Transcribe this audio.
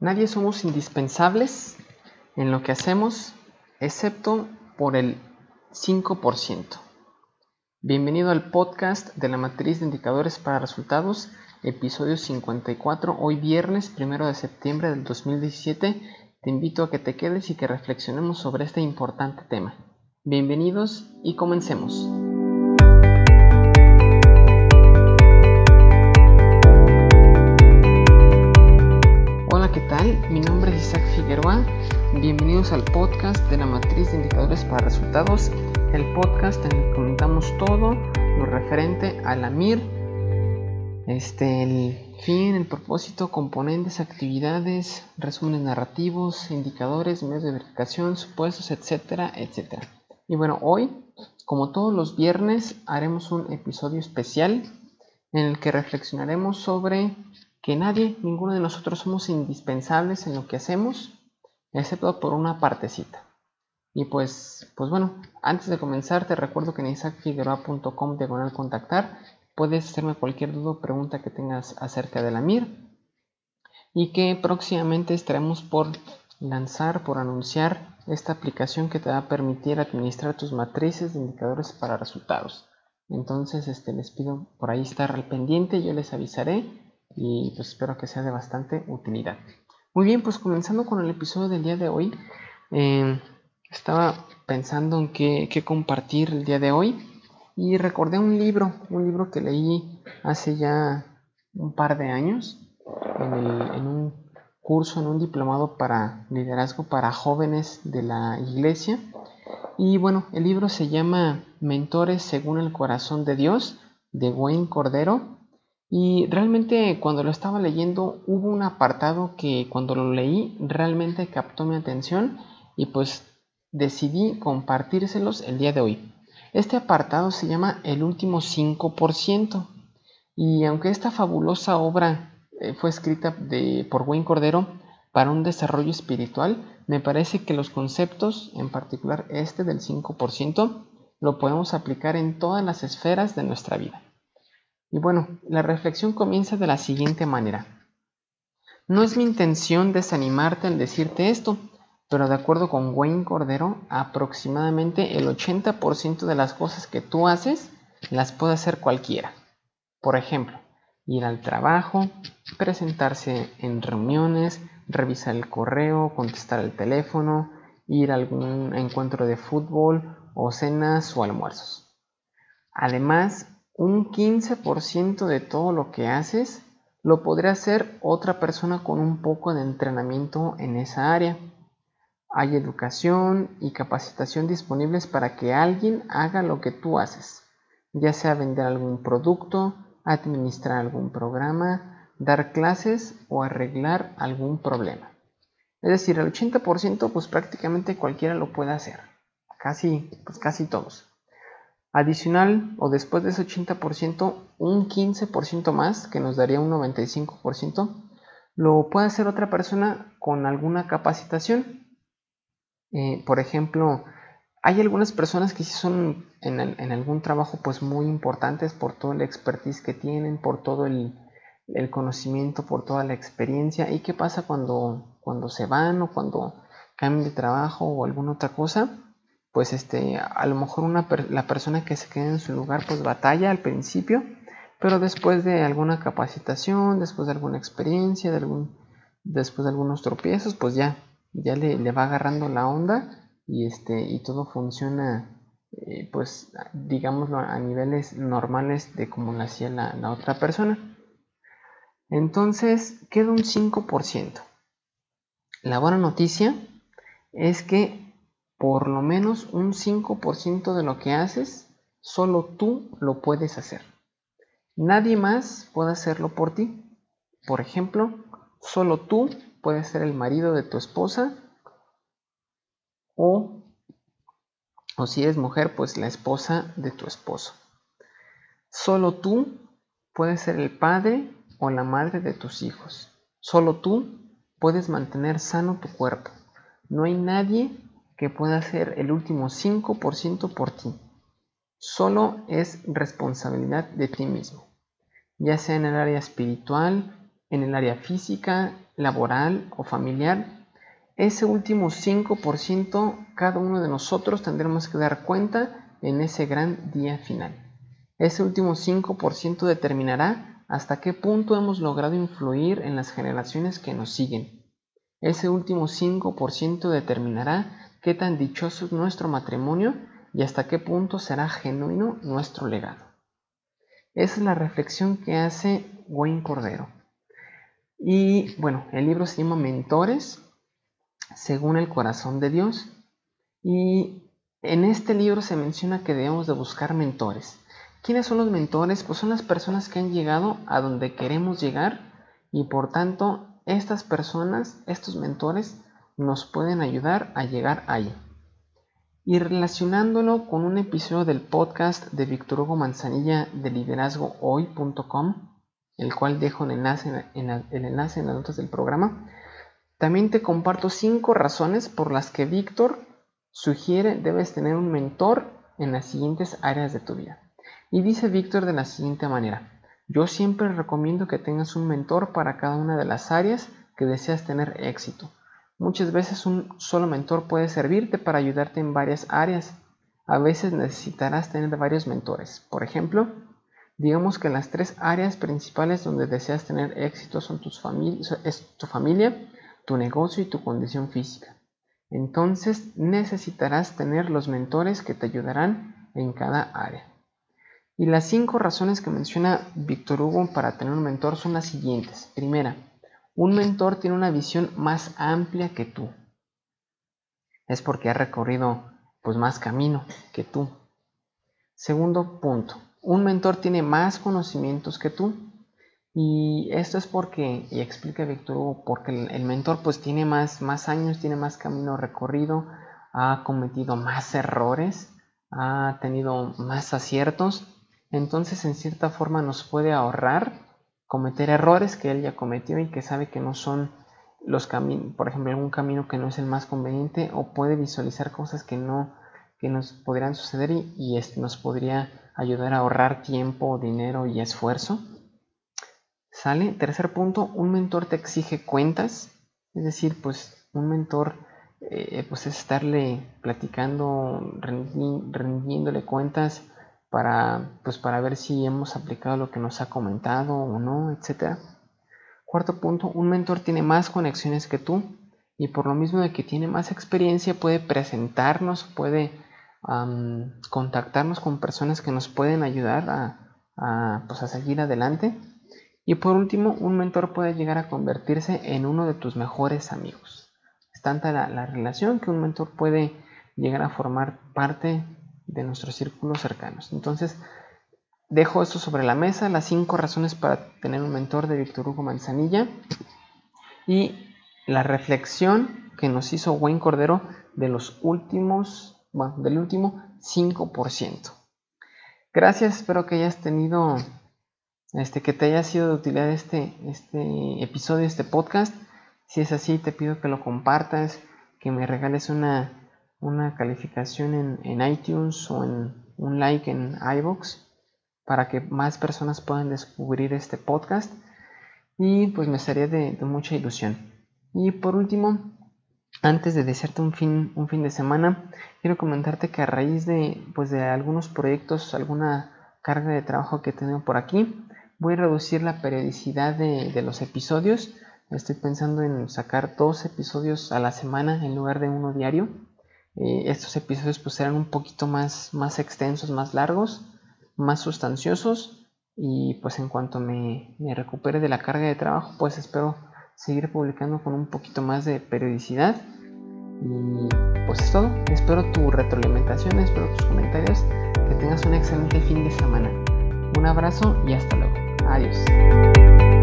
Nadie somos indispensables en lo que hacemos, excepto por el 5%. Bienvenido al podcast de la matriz de indicadores para resultados, episodio 54, hoy viernes 1 de septiembre del 2017. Te invito a que te quedes y que reflexionemos sobre este importante tema. Bienvenidos y comencemos. Figueroa. Bienvenidos al podcast de la matriz de indicadores para resultados, el podcast en el que comentamos todo lo referente a la MIR, este, el fin, el propósito, componentes, actividades, resúmenes narrativos, indicadores, medios de verificación, supuestos, etcétera, etcétera. Y bueno, hoy, como todos los viernes, haremos un episodio especial en el que reflexionaremos sobre que nadie, ninguno de nosotros somos indispensables en lo que hacemos, excepto por una partecita. Y pues, pues bueno, antes de comenzar te recuerdo que en isaacfigueroa.com diagonal contactar puedes hacerme cualquier duda o pregunta que tengas acerca de la MIR y que próximamente estaremos por lanzar, por anunciar esta aplicación que te va a permitir administrar tus matrices de indicadores para resultados. Entonces, este, les pido por ahí estar al pendiente, yo les avisaré y pues espero que sea de bastante utilidad. Muy bien, pues comenzando con el episodio del día de hoy, eh, estaba pensando en qué, compartir el día de hoy y recordé un libro, un libro que leí hace ya un par de años en, en un curso, en un diplomado para liderazgo para jóvenes de la iglesia. Y bueno, el libro se llama Mentores según el corazón de Dios, de Wayne Cordero. Y realmente cuando lo estaba leyendo hubo un apartado que cuando lo leí realmente captó mi atención y pues decidí compartírselos el día de hoy. Este apartado se llama El último 5% y aunque esta fabulosa obra eh, fue escrita de, por Wayne Cordero para un desarrollo espiritual, me parece que los conceptos, en particular este del 5%, lo podemos aplicar en todas las esferas de nuestra vida. Y bueno, la reflexión comienza de la siguiente manera. No es mi intención desanimarte al decirte esto, pero de acuerdo con Wayne Cordero, aproximadamente el 80% de las cosas que tú haces las puede hacer cualquiera. Por ejemplo, ir al trabajo, presentarse en reuniones, revisar el correo, contestar el teléfono, ir a algún encuentro de fútbol o cenas o almuerzos. Además, un 15% de todo lo que haces lo podría hacer otra persona con un poco de entrenamiento en esa área. Hay educación y capacitación disponibles para que alguien haga lo que tú haces, ya sea vender algún producto, administrar algún programa, dar clases o arreglar algún problema. Es decir, el 80% pues prácticamente cualquiera lo puede hacer, casi, pues casi todos. Adicional o después de ese 80%, un 15% más, que nos daría un 95%, lo puede hacer otra persona con alguna capacitación. Eh, por ejemplo, hay algunas personas que sí son en, algún trabajo pues muy importantes por todo el expertise que tienen, por todo el, conocimiento, por toda la experiencia. ¿Y qué pasa cuando, cuando se van o cuando cambian de trabajo o alguna otra cosa? Pues este, a lo mejor una la persona que se queda en su lugar pues batalla al principio, pero después de alguna capacitación, después de alguna experiencia, de algún, después de algunos tropiezos, pues ya, ya le, va agarrando la onda y, este, y todo funciona eh, pues digámoslo a niveles normales de como lo hacía la, la otra persona. Entonces queda un 5%. La buena noticia es que por lo menos un 5% de lo que haces, solo tú lo puedes hacer. Nadie más puede hacerlo por ti. Por ejemplo, solo tú puedes ser el marido de tu esposa o, o si eres mujer, pues la esposa de tu esposo. Solo tú puedes ser el padre o la madre de tus hijos. Solo tú puedes mantener sano tu cuerpo. No hay nadie que pueda hacer el último 5% por ti. Solo es responsabilidad de ti mismo, ya sea en el área espiritual, en el área física, laboral o familiar, ese último 5% cada uno de nosotros tendremos que dar cuenta en ese gran día final. Ese último 5% determinará hasta qué punto hemos logrado influir en las generaciones que nos siguen. Ese último 5% determinará qué tan dichoso es nuestro matrimonio y hasta qué punto será genuino nuestro legado. Esa es la reflexión que hace Wayne Cordero. Y bueno, el libro se llama Mentores según el corazón de Dios. Y en este libro se menciona que debemos de buscar mentores. ¿Quiénes son los mentores? Pues son las personas que han llegado a donde queremos llegar y por tanto estas personas, estos mentores, nos pueden ayudar a llegar ahí. Y relacionándolo con un episodio del podcast de Víctor Hugo Manzanilla de liderazgohoy.com, el cual dejo el enlace en, las notas del programa, también te comparto cinco razones por las que Víctor sugiere debes tener un mentor en las siguientes áreas de tu vida. Y dice Víctor de la siguiente manera, yo siempre recomiendo que tengas un mentor para cada una de las áreas que deseas tener éxito. Muchas veces un solo mentor puede servirte para ayudarte en varias áreas. A veces necesitarás tener varios mentores. Por ejemplo, digamos que las tres áreas principales donde deseas tener éxito son tu familia, tu negocio y tu condición física. Entonces necesitarás tener los mentores que te ayudarán en cada área. Y las cinco razones que menciona Víctor Hugo para tener un mentor son las siguientes. Primera, un mentor tiene una visión más amplia que tú. Es porque ha recorrido pues más camino que tú. Segundo punto, un mentor tiene más conocimientos que tú. Y esto es porque, y explica Víctor Hugo, porque el, mentor pues tiene más, más años, tiene más camino recorrido, ha cometido más errores, ha tenido más aciertos, entonces en cierta forma nos puede ahorrar cometer errores que él ya cometió y que sabe que no son los caminos, por ejemplo, algún camino que no es el más conveniente o puede visualizar cosas que no que nos podrían suceder y, y nos podría ayudar a ahorrar tiempo, dinero y esfuerzo. ¿Sale? Tercer punto, un mentor te exige cuentas, es decir, pues un mentor eh, pues es estarle platicando, rendiéndole cuentas para, pues para ver si hemos aplicado lo que nos ha comentado o no, etc. Cuarto punto, un mentor tiene más conexiones que tú y por lo mismo de que tiene más experiencia puede presentarnos, puede contactarnos con personas que nos pueden ayudar a, pues a seguir adelante. Y por último, un mentor puede llegar a convertirse en uno de tus mejores amigos. Es tanta la, la relación que un mentor puede llegar a formar parte de nuestros círculos cercanos. Entonces, dejo esto sobre la mesa, las cinco razones para tener un mentor de Víctor Hugo Manzanilla y la reflexión que nos hizo Wayne Cordero de los últimos, bueno, del último 5%. Gracias, espero que hayas tenido, este, que te haya sido de utilidad este, este episodio, este podcast. Si es así, te pido que lo compartas, que me regales una una calificación en, iTunes o en un like en iBox para que más personas puedan descubrir este podcast y pues me sería de, mucha ilusión. Y por último, antes de desearte un fin, un fin de semana, quiero comentarte que a raíz de, pues de algunos proyectos, alguna carga de trabajo que he tenido por aquí, voy a reducir la periodicidad de los episodios. Estoy pensando en sacar dos episodios a la semana en lugar de uno diario. Eh, estos episodios pues serán un poquito más, más extensos, más largos, más sustanciosos y pues en cuanto me, me recupere de la carga de trabajo pues espero seguir publicando con un poquito más de periodicidad y pues es todo, espero tu retroalimentación, espero tus comentarios, que tengas un excelente fin de semana. Un abrazo y hasta luego. Adiós.